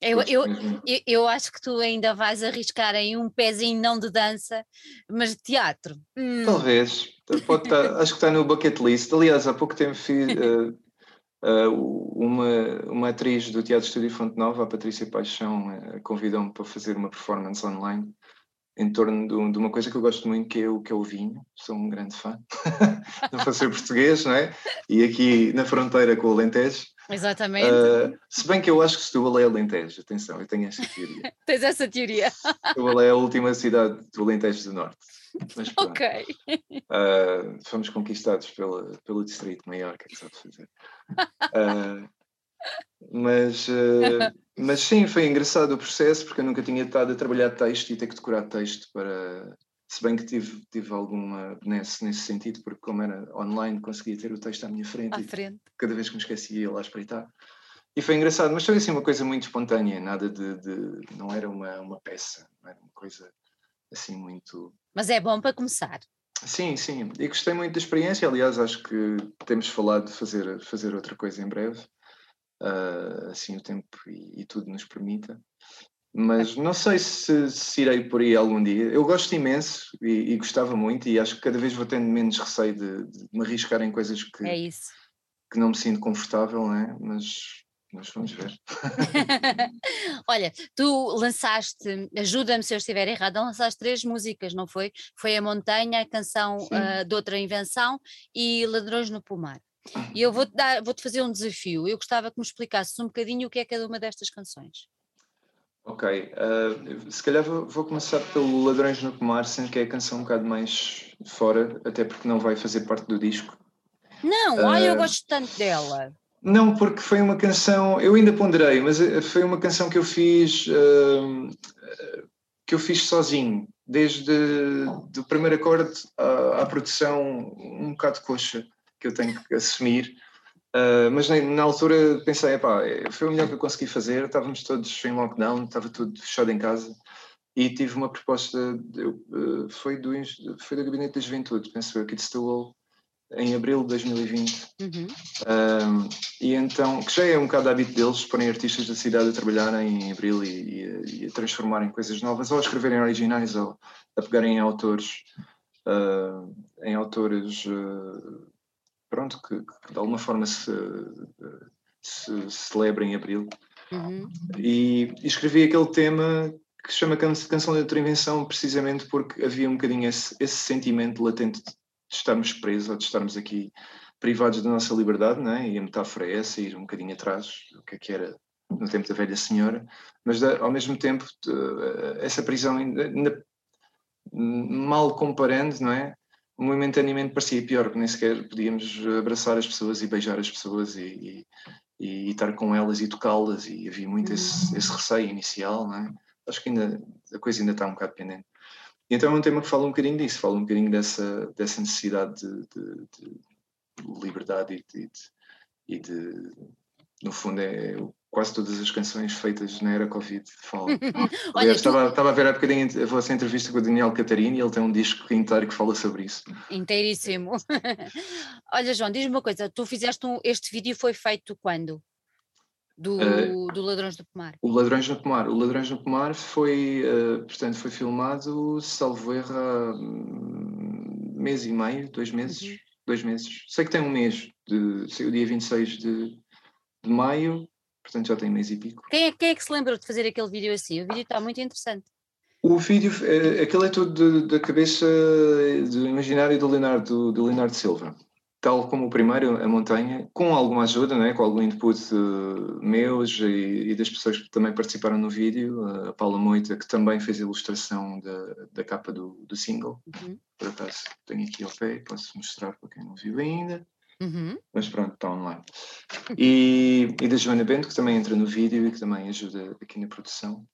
Eu, eu, eu, eu, acho que tu ainda vais arriscar em um pezinho não de dança, mas de teatro. Hum. Talvez. Pode estar, acho que está no bucket list. Aliás, há pouco tempo fiz, Uh, uma, uma atriz do Teatro Estúdio Fonte Nova, a Patrícia Paixão, uh, convidou-me para fazer uma performance online em torno de, de, uma coisa que eu gosto muito, que é o, que é o vinho. Sou um grande fã. não ser português, não é? E aqui na fronteira com o Alentejo. Exatamente. Uh, se bem que eu acho que Setúbal é Alentejo, atenção, eu tenho essa teoria. Tens essa teoria. Setúbal é a última cidade do Alentejo do Norte. Mas, ok. Uh, fomos conquistados pela, pelo distrito maior, que é que sabe fazer. Uh, mas, mas sim, foi engraçado o processo, porque eu nunca tinha estado a trabalhar texto e ter que decorar texto para, se bem que tive, tive alguma benesse nesse sentido, porque como era online, conseguia ter o texto à minha frente. À frente. Cada vez que me esquecia, ia lá espreitar. E foi engraçado, mas foi assim uma coisa muito espontânea, nada de. de não era uma, uma peça, não era uma coisa assim muito. Mas é bom para começar. Sim, sim. E gostei muito da experiência. Aliás, acho que temos falado de fazer, fazer outra coisa em breve. Uh, assim o tempo e, e, tudo nos permita mas não sei se, se, irei por aí algum dia. Eu gosto imenso e, e, gostava muito, e acho que cada vez vou tendo menos receio de, de me arriscar em coisas que, é que não me sinto confortável, não é? Mas, mas vamos ver. Olha, tu lançaste, ajuda-me se eu estiver errado, lançaste três músicas, não foi? Foi A Montanha, a canção uh, de outra invenção e Ladrões no Pomar. E eu vou-te vou-te fazer um desafio. Eu gostava que me explicasses um bocadinho o que é cada uma destas canções. Ok, uh, se calhar vou, vou, começar pelo Ladrões no Pomar, sendo que é a canção um bocado mais fora, até porque não vai fazer parte do disco. Não, uh, ai, eu gosto tanto dela. Não, porque foi uma canção, eu ainda ponderei, mas eh, foi uma canção que eu fiz uh, que eu fiz sozinho, desde o primeiro acorde à, à produção um bocado coxa que eu tenho que assumir. Uh, mas na, na, altura pensei, epá, foi o melhor que eu consegui fazer, estávamos todos em lockdown, estava tudo fechado em casa e tive uma proposta, de, uh, foi, do, foi do Gabinete da Juventude, penso eu, aqui de Setúbal, em abril de 2020. Uhum. Uh, e então, que já é um bocado hábito deles, porem artistas da cidade a trabalharem em abril e, e, e, a transformarem coisas novas, ou a escreverem originais, ou a pegarem em autores, em autores pronto, que, que, de alguma forma se, se celebra em abril. Uhum. E, e, escrevi aquele tema que se chama Canção da Intervenção precisamente porque havia um bocadinho esse, esse sentimento latente de estarmos presos ou de estarmos aqui privados da nossa liberdade, não é? e a metáfora é essa, ir um bocadinho atrás, o que é que era no tempo da velha senhora, mas ao mesmo tempo essa prisão ainda, mal comparando, não é? momentaneamente parecia pior, porque nem sequer podíamos abraçar as pessoas e beijar as pessoas e, e, e estar com elas e tocá-las, e havia muito esse, uhum. esse, receio inicial, não é? Acho que ainda, a coisa ainda está um bocado pendente. Então é um tema que fala um bocadinho disso, fala um bocadinho dessa, dessa necessidade de, de, de liberdade e de, e de, no fundo, é quase todas as canções feitas na era Covid falam. Olha, estava, tu... estava a ver há bocadinho a vossa entrevista com o Daniel Catarino e ele tem um disco inteiro que fala sobre isso. Inteiríssimo. Olha, João, diz-me uma coisa: tu fizeste um, este vídeo foi feito quando? Do, uh, do Ladrões do Pomar. O Ladrões do Pomar. O Ladrões do Pomar foi, uh, portanto, foi filmado, salvo erro, há mês e meio, dois meses. Uhum. Dois meses. Sei que tem um mês, de, saiu dia 26 de, de maio portanto já tem mês e pico. Quem é, quem é que se lembrou de fazer aquele vídeo assim? O vídeo está muito interessante. O vídeo, é, aquele é tudo da cabeça do imaginário do Leonardo, do Leonardo Silva. Tal como o primeiro, a montanha, com alguma ajuda, né, com algum input uh, meus e, e, das pessoas que também participaram no vídeo, a Paula Moita, que também fez a ilustração da, da capa do, do single. Uhum. Por acaso tenho aqui ao pé, posso mostrar para quem não viu ainda. Uhum. Mas pronto, está online. E, e da Joana Bento, que também entra no vídeo e que também ajuda aqui na produção.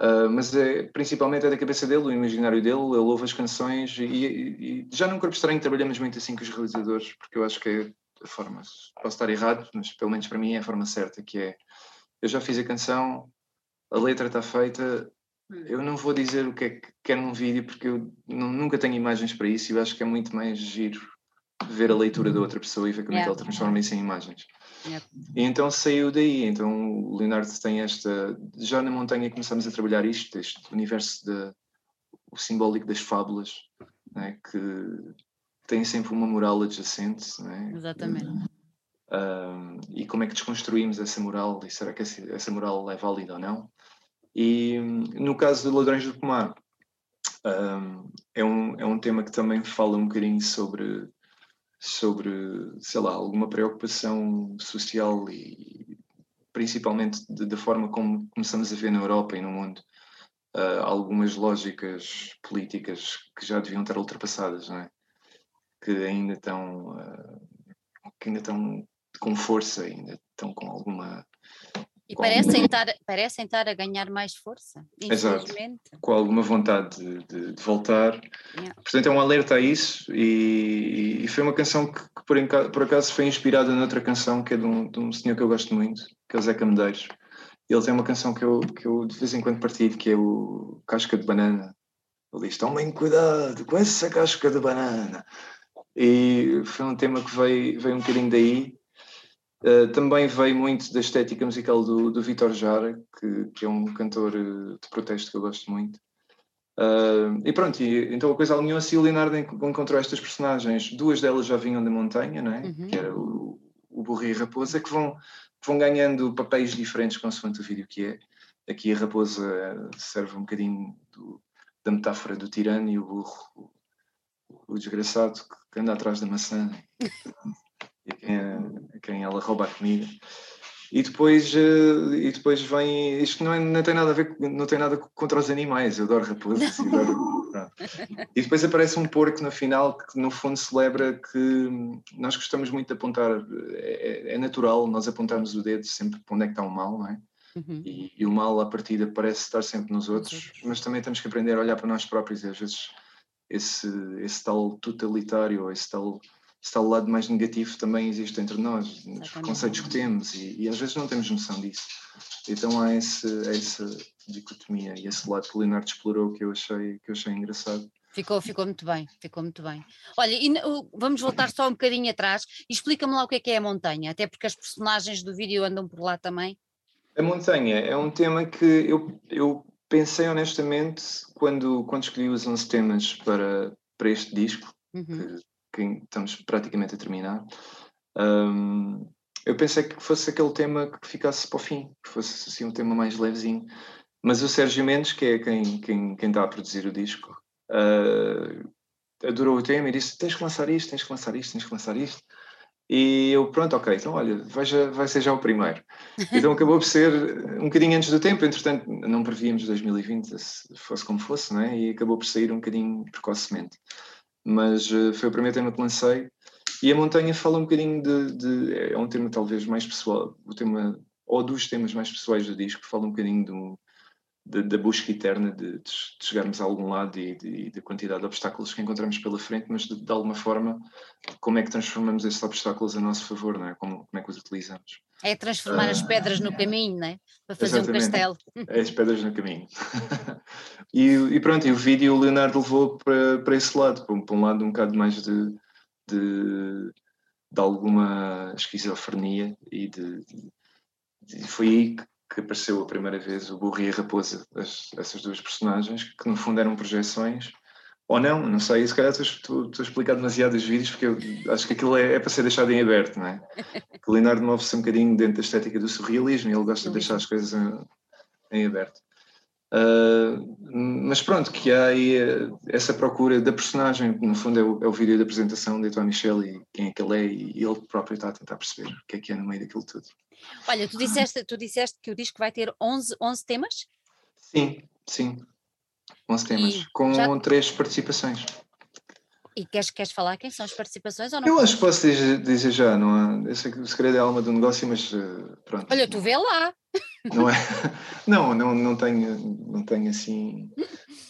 Uh, mas é, principalmente é da cabeça dele, o imaginário dele, ele ouve as canções e, e, e, já num Corpo Estranho trabalhamos muito assim com os realizadores, porque eu acho que é a forma, posso estar errado, mas pelo menos para mim é a forma certa, que é, eu já fiz a canção, a letra está feita, eu não vou dizer o que é que quero num vídeo, porque eu não, nunca tenho imagens para isso e eu acho que é muito mais giro ver a leitura da outra pessoa e ver como é que ele transforma isso em imagens. Yeah. E então saiu daí, então o Leonardo tem esta, já na montanha começamos a trabalhar isto, este universo de, o simbólico das fábulas, né, que tem sempre uma moral adjacente. Né, Exatamente. Uh, e como é que desconstruímos essa moral e será que essa moral é válida ou não? E no caso de Ladrões do Pomar, um, é, um, é um tema que também fala um bocadinho sobre sobre, sei lá, alguma preocupação social e principalmente da forma como começamos a ver na Europa e no mundo uh, algumas lógicas políticas que já deviam estar ultrapassadas, não é? Que ainda estão, uh, que ainda estão com força, ainda estão com alguma e parecem, estar, parecem estar a ganhar mais força, Exato. Com alguma vontade de, de, de voltar. Yeah. Portanto, é um alerta a isso. E foi uma canção que, que por, por, acaso, foi inspirada noutra canção que é de um, de um, senhor que eu gosto muito, que é o Zeca Medeiros. Ele tem uma canção que eu, que eu de vez em quando partilho, que é o Casca de Banana. Ele diz: Tomem cuidado com essa casca de banana. E foi um tema que veio, veio um bocadinho daí Uh, também veio muito da estética musical do, do Vitor Jara, que, que, é um cantor eh, de protesto que eu gosto muito. Uh, e pronto, e, então a coisa alinhou-se e o Leonardo encontrou estas personagens. Duas delas já vinham da montanha, não é? Uhum. que era o, o Burro e a Raposa, que vão, vão ganhando papéis diferentes consoante o vídeo que é. Aqui a Raposa serve um bocadinho do, da metáfora do tirano e o burro, o, o desgraçado que anda atrás da maçã. e a quem, a quem ela rouba a comida. E depois, uh, e depois vem. Isto não, é, não tem nada a ver, não tem nada contra os animais, eu adoro raposas. Adoro, e depois aparece um porco no final que, no fundo, celebra que nós gostamos muito de apontar. É, é natural nós apontarmos o dedo sempre para onde é que está o mal, não é? Uhum. E, e, o mal, à partida, parece estar sempre nos outros, mas também temos que aprender a olhar para nós próprios e às vezes esse, esse tal totalitário, esse tal esse tal lado mais negativo também existe entre nós, nos conceitos que temos, e, e, às vezes não temos noção disso. Então há esse, essa dicotomia e esse lado que o Leonardo explorou que eu achei, que eu achei engraçado. Ficou, ficou muito bem, ficou muito bem. Olha, e, vamos voltar só um bocadinho atrás e explica-me lá o que é que é a montanha, até porque as personagens do vídeo andam por lá também. A montanha é um tema que eu, eu pensei honestamente quando, quando escolhi os 11 temas para, para este disco, uhum. que que estamos praticamente a terminar, um, eu pensei que fosse aquele tema que ficasse para o fim, que fosse assim um tema mais levezinho. Mas o Sérgio Mendes, que é quem, quem, quem está a produzir o disco, uh, adorou o tema e disse: tens que lançar isto, tens que lançar isto, tens que lançar isto. E eu, pronto, ok, então olha, vai, já, vai ser já o primeiro. Então acabou por ser um bocadinho antes do tempo, entretanto não prevíamos 2020, se fosse como fosse, né? e acabou por sair um bocadinho precocemente mas uh, foi o primeiro tema que lancei. E a montanha fala um bocadinho de, de, É um tema talvez mais pessoal, o tema, ou dos temas mais pessoais do disco, fala um bocadinho do, de, da busca eterna de, de, chegarmos a algum lado e, da quantidade de obstáculos que encontramos pela frente, mas de, alguma forma, como é que transformamos esses obstáculos a nosso favor, não é? Como, como é que os utilizamos? É transformar as pedras no caminho, não é? Para fazer um castelo. É as pedras no caminho. e, e, pronto, e o vídeo o Leonardo levou para, para esse lado, para, para um lado um bocado mais de, de, de alguma esquizofrenia e de, de, foi aí que, apareceu a primeira vez o burro e a raposa, as, essas duas personagens, que no fundo eram projeções ou não, não sei, se calhar estou, a explicar demasiado os vídeos porque eu acho que aquilo é, é para ser deixado em aberto, não é? Que o Leonardo move-se um bocadinho dentro da estética do surrealismo e ele gosta de deixar as coisas em, em aberto. Uh, mas pronto, que há aí eh, essa procura da personagem, no fundo é o, é o vídeo da apresentação de António Michel e quem é que ele é, e ele próprio está a tentar perceber o que é que é no meio daquilo tudo. Olha, tu disseste, tu disseste que o disco vai ter 11, 11 temas? Sim, sim. 11 temas, e com já... três participações. E queres, queres falar quem são as participações ou não? Eu acho que posso dizer, dizer, já, não há. Eu sei que o segredo é a alma do negócio, mas uh, pronto. Olha, tu vê lá. Não é? Não, não, não tenho, não tenho assim.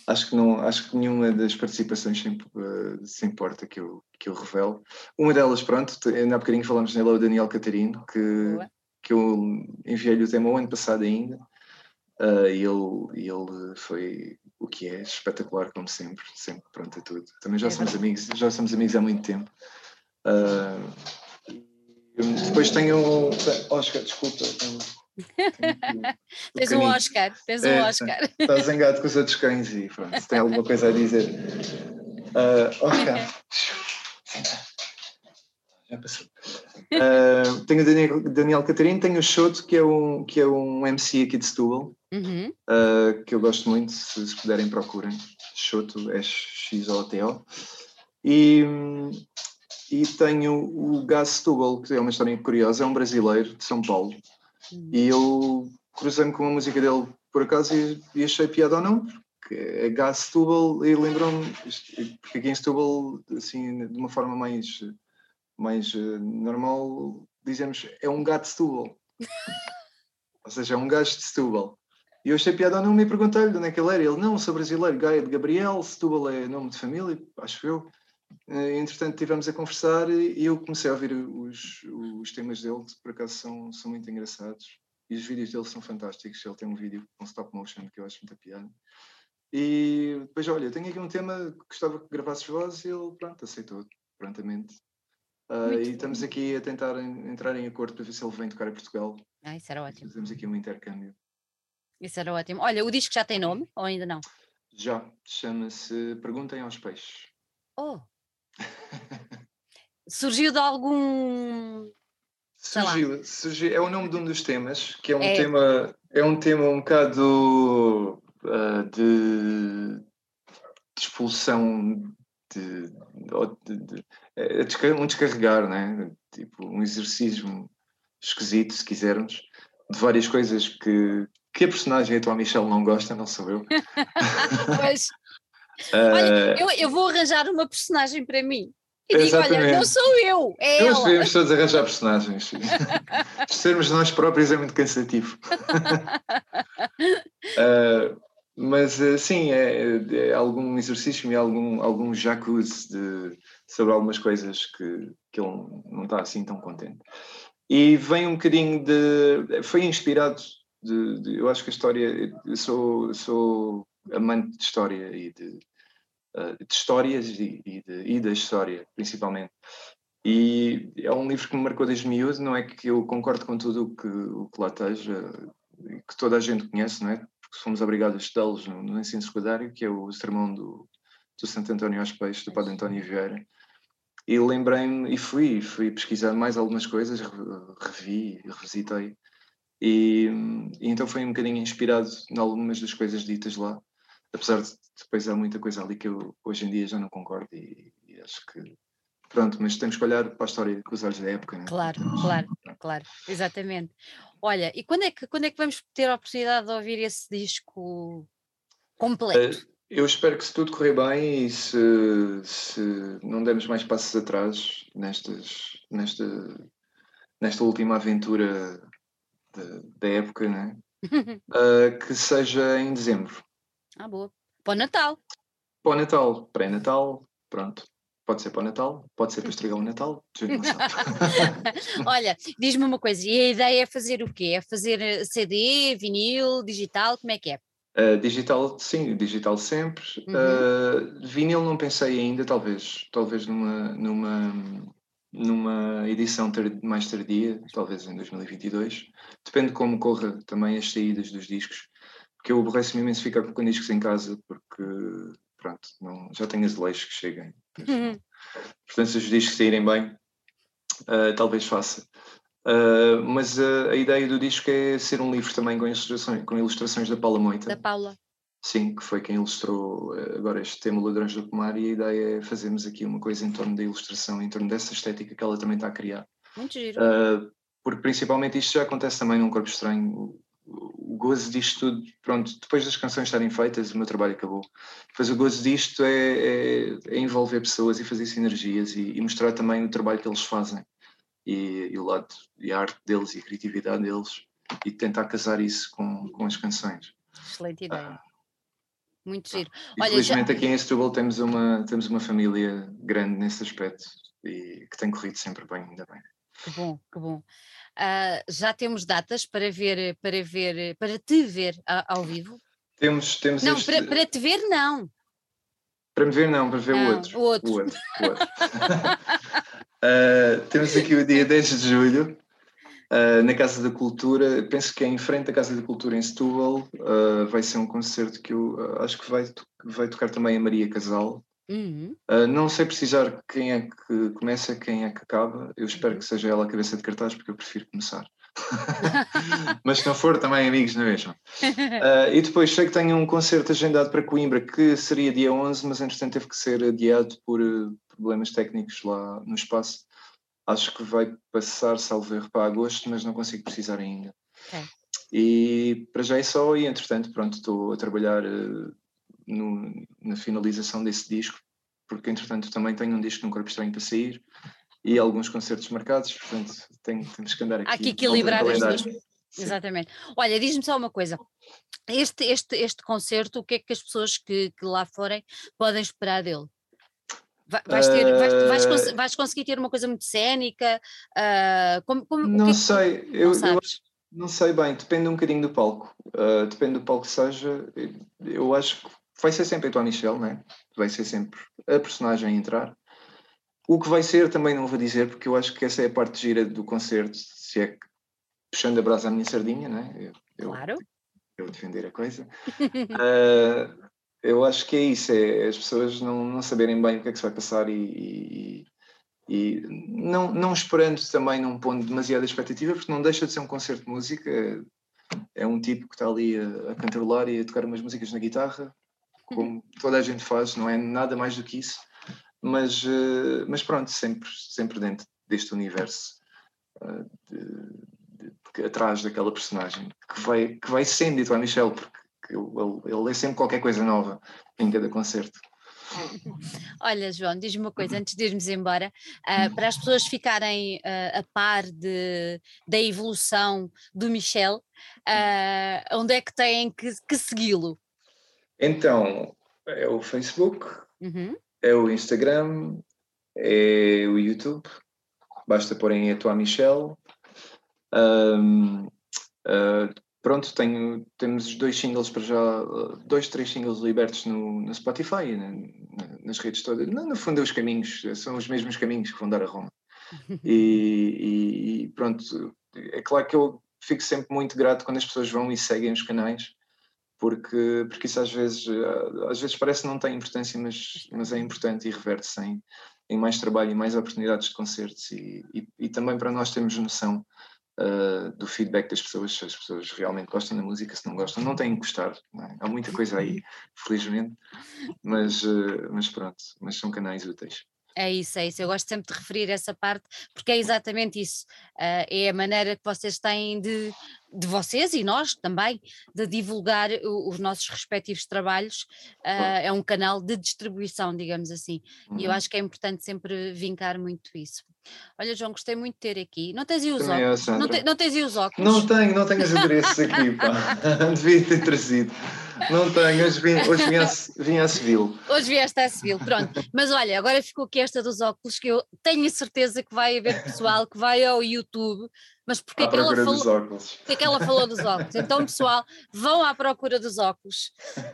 Acho que não, acho que nenhuma das participações se, uh, se importa que eu, que eu revelo. Uma delas, pronto, ainda há bocadinho falamos nela, o Daniel Catarino, que, que eu enviei-lhe o tema o ano passado ainda. Uh, e ele, ele foi o que é espetacular, como sempre, sempre pronto a tudo. Também já é somos amigos, já somos amigos há muito tempo. Uh, depois tenho. Oscar, desculpa. Tens um Oscar, tens um é, Oscar. Está zangado com os outros cães e pronto, se tem alguma coisa a dizer. Uh, Oscar. Já passou. Uh, tenho o Daniel, Daniel Catarino, tenho o Choto, que é um, que é um MC aqui de Setúbal, uhum. uh, que eu gosto muito, se, se puderem procurem. Choto, é X-O-T-O. E, e tenho o Gás Setúbal, que é uma história curiosa, é um brasileiro de São Paulo. Uhum. E eu cruzei-me com a música dele por acaso e, e achei piada ou não, porque é Gás Setúbal e lembrou-me, porque aqui em Setúbal, assim, de uma forma mais, mais uh, normal, dizemos é um gato de Setúbal. ou seja, é um gajo de Setúbal. E eu achei piada ou não, me perguntei-lhe de onde é que ele era. Ele, não, sou brasileiro, Gaia de Gabriel, Setúbal é nome de família, acho eu. Eh, entretanto, estivemos a conversar e eu comecei a ouvir os, os temas dele, que por acaso são, são muito engraçados. E os vídeos dele são fantásticos. Ele tem um vídeo com stop motion que eu acho muito piada. E depois, olha, tenho aqui um tema que gostava que gravasses voz e ele, pronto, aceitou prontamente. Uh, e estamos aqui a tentar entrar em acordo para ver se ele vem tocar a Portugal. Ah, isso era ótimo. Fazemos aqui um intercâmbio. Isso era ótimo. Olha, o disco já tem nome ou ainda não? Já, chama-se Perguntem aos Peixes. Oh! Surgiu de algum. Surgiu, surgiu, é o nome de um dos temas, que é um é. tema, é um tema um bocado uh, de, de, expulsão de, de, de, é um descarregar, né? tipo um exercício esquisito, se quisermos, de várias coisas que, que a personagem atual Michelle não gosta, não sou eu. pois. Olha, uh... eu, eu vou arranjar uma personagem para mim. E digo, olha, não sou eu, é nós ela. devemos todos arranjar personagens. Sermos nós próprios é muito cansativo. uh, mas uh, sim, é, é, algum exercício e algum, algum jacuzzi de, sobre algumas coisas que, que ele não está assim tão contente. E vem um bocadinho de. Foi inspirado de, de, eu acho que a história, eu sou, sou amante de história e de, uh, de histórias e, e, de, e, da história, principalmente. E é um livro que me marcou desde miúdo, não é que eu concordo com tudo o que, o que lá esteja, que toda a gente conhece, não é? Porque fomos obrigados a estudá-los no, no, ensino secundário, que é o sermão do, do Santo António aos Peixes, do Padre António Vieira. E lembrei-me, e fui, fui pesquisar mais algumas coisas, revi, revisitei, e, e, então foi um bocadinho inspirado em algumas das coisas ditas lá, apesar de depois há muita coisa ali que eu hoje em dia já não concordo e, e acho que pronto, mas temos que olhar para a história com os olhos da época. Né? Claro, claro, claro, exatamente. Olha, e quando é, que, quando é que vamos ter a oportunidade de ouvir esse disco completo? Uh, eu espero que se tudo correr bem e se, se não demos mais passos atrás nestas, nesta, nesta última aventura da época, né? uh, que seja em dezembro. Ah, boa. Para o Natal. Para o Natal, pré-Natal, pronto. Pode ser para o Natal, pode ser para estragar o Natal, Olha, diz-me uma coisa, e a ideia é fazer o quê? É fazer eh, CD, vinil, digital, como é que é? Uh, digital, sim, digital sempre. Uhum. Uh, vinil não pensei ainda, talvez, talvez numa, numa, numa edição mais tardia, talvez em 2022. Depende de como corra também as saídas dos discos, porque eu aborreço-me imenso ficar com discos em casa, porque pronto, não, já tenho azulejos que cheguem. Uhum. Portanto, se os discos saírem bem, uh, talvez faça. Uh, mas uh, a ideia do disco é ser um livro também com ilustrações, com ilustrações da Paula Moita. Da Paula. Sim, que foi quem ilustrou eh, agora este tema Ladrões do Pomar e a ideia é fazermos aqui uma coisa em torno da ilustração, em torno dessa estética que ela também está a criar. Muito giro. Uh, porque principalmente isto já acontece também num corpo estranho. O, gozo disto tudo, pronto, depois das canções estarem feitas, o meu trabalho acabou. Mas o gozo disto é, é, é envolver pessoas e fazer sinergias e, e, mostrar também o trabalho que eles fazem e, e, o lado e a arte deles e a criatividade deles e tentar casar isso com, com as canções. Excelente ideia. Uh, muito giro. Olha, Infelizmente já... aqui em Setúbal temos uma, temos uma família grande nesse aspecto e que tem corrido sempre bem, ainda bem. Que bom, que bom. Uh, já temos datas para ver, para ver, para te ver ao vivo? Temos, temos Não, este... para, para te ver não. Para me ver não, para ver não, o outro. O outro. O outro, o outro. uh, temos aqui o dia 10 de julho, Uh, na Casa da Cultura, penso que é em frente à Casa da Cultura em Setúbal, uh, vai ser um concerto que eu acho que vai, vai tocar também a Maria Casal. Uhum. não sei precisar quem é que começa, quem é que acaba. Eu espero uhum. que seja ela a cabeça de cartaz, porque eu prefiro começar. Mas se não for, também amigos, não é mesmo? e depois sei que tenho um concerto agendado para Coimbra, que seria dia 11, mas entretanto teve que ser adiado por, problemas técnicos lá no espaço. Acho que vai passar, salvo erro, para agosto, mas não consigo precisar ainda. Okay. E para já é só, e entretanto, pronto, estou a trabalhar uh, no, na finalização desse disco, porque entretanto também tenho um disco no Corpo Estranho para sair e alguns concertos marcados, portanto tenho, temos que andar aqui. Há que equilibrar as duas. Exatamente. Olha, diz-me só uma coisa. Este, este, este concerto, o que é que as pessoas que, que lá forem podem esperar dele? Vais, ter, vais, vais, cons vais, conseguir ter uma coisa muito cénica? Uh, como, como, não que é que sei, eu, eu, não sei bem, depende um bocadinho do palco. Uh, depende do palco que seja. Eu acho que vai ser sempre a tua Michelle, né? vai ser sempre a personagem a entrar. O que vai ser também não vou dizer, porque eu acho que essa é a parte gira do concerto, se é que puxando a brasa à minha sardinha, né? Eu, claro. Eu defender a coisa. uh, eu acho que é isso, é as pessoas não, não saberem bem o que é que se vai passar e, e, e não, não esperando também num ponto demasiada expectativa, porque não deixa de ser um concerto de música, é, é um tipo que está ali a, a cantarolar e a tocar umas músicas na guitarra, como toda a gente faz, não é nada mais do que isso, mas, uh, mas pronto, sempre, sempre dentro deste universo uh, de, de, atrás daquela personagem que vai, que vai sendo dito a Michel, porque ele, ele lê sempre qualquer coisa nova em cada concerto. Olha, João, diz-me uma coisa antes de irmos embora, uh, para as pessoas ficarem uh, a par de, da evolução do Michel, uh, onde é que têm que, que segui-lo? Então, é o Facebook, uhum. é o Instagram, é o YouTube, basta porem a tua Michel. Um, uh, pronto, tenho, temos dois singles para já, dois, três singles libertos no, no Spotify, na, nas redes todas. No, no fundo, é os caminhos, são os mesmos caminhos que vão dar a Roma. E, e, pronto, é claro que eu fico sempre muito grato quando as pessoas vão e seguem os canais porque, porque isso às vezes, eh, às vezes parece que não tem importância, mas, mas é importante e reverte-se em, em mais trabalho e mais oportunidades de concertos e, e, e também para nós termos noção uh, do feedback das pessoas, se as pessoas realmente gostam da música, se não gostam, não têm que gostar, é? há muita coisa aí, felizmente, mas, uh, mas pronto, mas são canais úteis. É isso, é isso. Eu gosto sempre de referir essa parte porque é exatamente isso. Uh, é a maneira que vocês têm de, de vocês e nós também, de divulgar o, os nossos respectivos trabalhos. Uh, é um canal de distribuição, digamos assim. Uhum. E eu uhum. acho que é importante sempre vincar muito isso. Olha, João, gostei muito de ter aqui. Não tens aí os Também óculos? Eu, não, te, não tens aí os óculos? Não tenho, não tenho os adereços aqui, pá. Devia ter trazido. Não tenho, hoje vim, hoje vim, a, vim a Seville. Hoje vieste a Seville, pronto. Mas olha, agora ficou aqui esta dos óculos que eu tenho certeza que vai haver pessoal que vai ao YouTube mas porque é que, ela falou, porque é que ela falou dos óculos? Então, pessoal, vão à procura dos óculos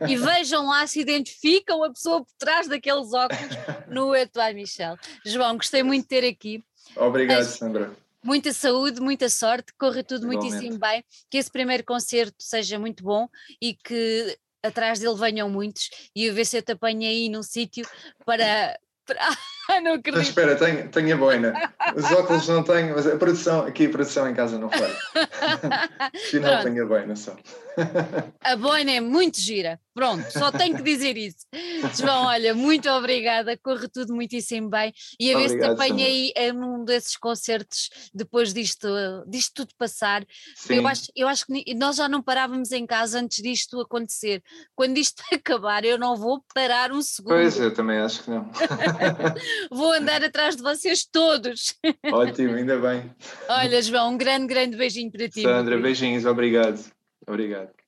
e vejam lá se identificam a pessoa por trás daqueles óculos no Etoile Michel. João, gostei muito de ter aqui. Obrigado, Sandra. Muita saúde, muita sorte, corra tudo Igualmente. muitíssimo bem, que esse primeiro concerto seja muito bom e que atrás dele venham muitos e eu ver se eu te apanho aí num sítio para não acredito. Mas espera, tenho, tenho a boina. Os óculos não tenho, mas a produção, aqui a produção em casa não foi. Afinal tenho a boina só. A boina é muito gira. Pronto, só tenho que dizer isso. João, olha, muito obrigada, corre tudo muitíssimo bem e a ver se te apanha aí num desses concertos depois disto, disto tudo passar. Eu acho, eu acho que nós já não parávamos em casa antes disto acontecer. Quando isto acabar, eu não vou parar um segundo. Pois, eu também acho que não. Vou andar atrás de vocês todos. Ótimo, ainda bem. Olha, João, um grande, grande beijinho para ti. Sandra, beijinhos, obrigado. Obrigado.